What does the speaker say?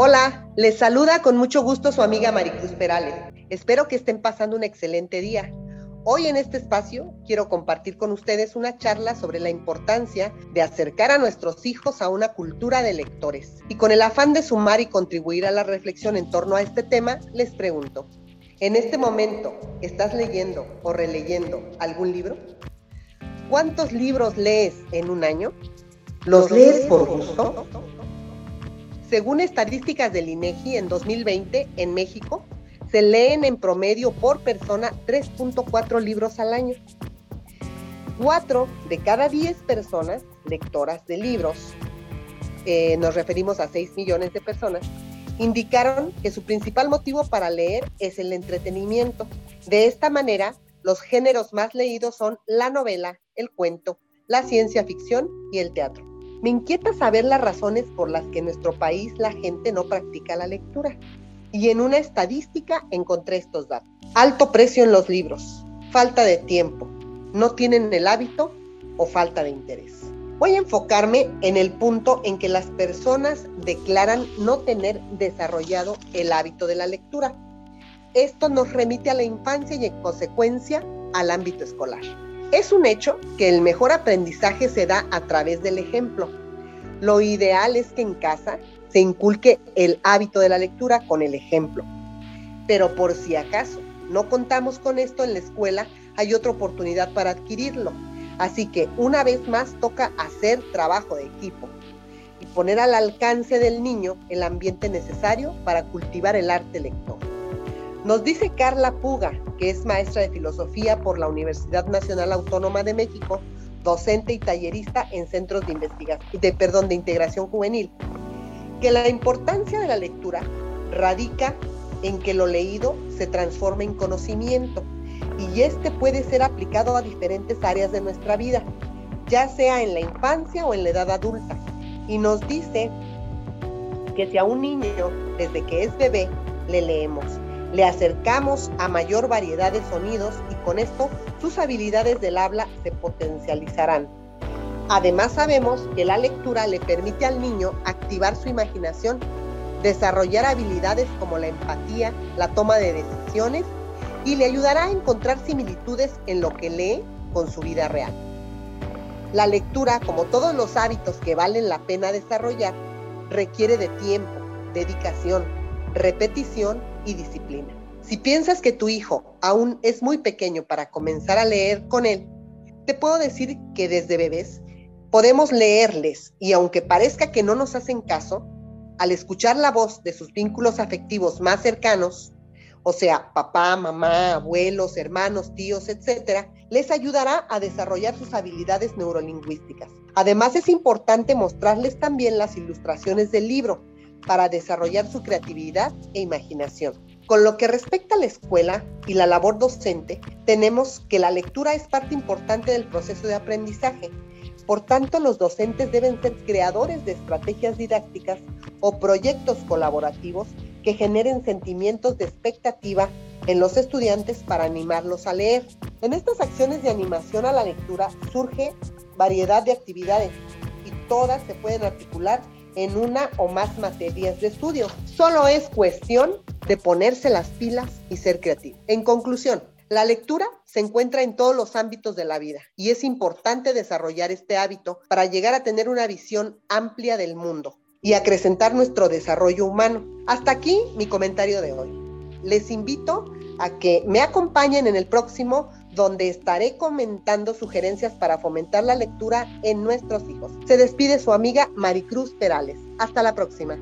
Hola, les saluda con mucho gusto su amiga Maricruz Perales. Espero que estén pasando un excelente día. Hoy en este espacio quiero compartir con ustedes una charla sobre la importancia de acercar a nuestros hijos a una cultura de lectores. Y con el afán de sumar y contribuir a la reflexión en torno a este tema, les pregunto, ¿en este momento estás leyendo o releyendo algún libro? ¿Cuántos libros lees en un año? ¿Los lees por gusto? Según estadísticas del INEGI, en 2020 en México se leen en promedio por persona 3.4 libros al año. Cuatro de cada 10 personas lectoras de libros, eh, nos referimos a 6 millones de personas, indicaron que su principal motivo para leer es el entretenimiento. De esta manera, los géneros más leídos son la novela, el cuento, la ciencia ficción y el teatro. Me inquieta saber las razones por las que en nuestro país la gente no practica la lectura. Y en una estadística encontré estos datos. Alto precio en los libros, falta de tiempo, no tienen el hábito o falta de interés. Voy a enfocarme en el punto en que las personas declaran no tener desarrollado el hábito de la lectura. Esto nos remite a la infancia y en consecuencia al ámbito escolar. Es un hecho que el mejor aprendizaje se da a través del ejemplo. Lo ideal es que en casa se inculque el hábito de la lectura con el ejemplo. Pero por si acaso no contamos con esto en la escuela, hay otra oportunidad para adquirirlo. Así que una vez más toca hacer trabajo de equipo y poner al alcance del niño el ambiente necesario para cultivar el arte lector. Nos dice Carla Puga, que es maestra de filosofía por la Universidad Nacional Autónoma de México, docente y tallerista en centros de investigación, de, perdón, de integración juvenil, que la importancia de la lectura radica en que lo leído se transforma en conocimiento y este puede ser aplicado a diferentes áreas de nuestra vida, ya sea en la infancia o en la edad adulta. Y nos dice que si a un niño, desde que es bebé, le leemos le acercamos a mayor variedad de sonidos y con esto sus habilidades del habla se potencializarán. Además sabemos que la lectura le permite al niño activar su imaginación, desarrollar habilidades como la empatía, la toma de decisiones y le ayudará a encontrar similitudes en lo que lee con su vida real. La lectura, como todos los hábitos que valen la pena desarrollar, requiere de tiempo, dedicación, repetición disciplina. Si piensas que tu hijo aún es muy pequeño para comenzar a leer con él, te puedo decir que desde bebés podemos leerles y aunque parezca que no nos hacen caso, al escuchar la voz de sus vínculos afectivos más cercanos, o sea, papá, mamá, abuelos, hermanos, tíos, etcétera, les ayudará a desarrollar sus habilidades neurolingüísticas. Además, es importante mostrarles también las ilustraciones del libro para desarrollar su creatividad e imaginación. Con lo que respecta a la escuela y la labor docente, tenemos que la lectura es parte importante del proceso de aprendizaje. Por tanto, los docentes deben ser creadores de estrategias didácticas o proyectos colaborativos que generen sentimientos de expectativa en los estudiantes para animarlos a leer. En estas acciones de animación a la lectura surge variedad de actividades y todas se pueden articular en una o más materias de estudio. Solo es cuestión de ponerse las pilas y ser creativo. En conclusión, la lectura se encuentra en todos los ámbitos de la vida y es importante desarrollar este hábito para llegar a tener una visión amplia del mundo y acrecentar nuestro desarrollo humano. Hasta aquí mi comentario de hoy. Les invito a que me acompañen en el próximo donde estaré comentando sugerencias para fomentar la lectura en nuestros hijos. Se despide su amiga Maricruz Perales. Hasta la próxima.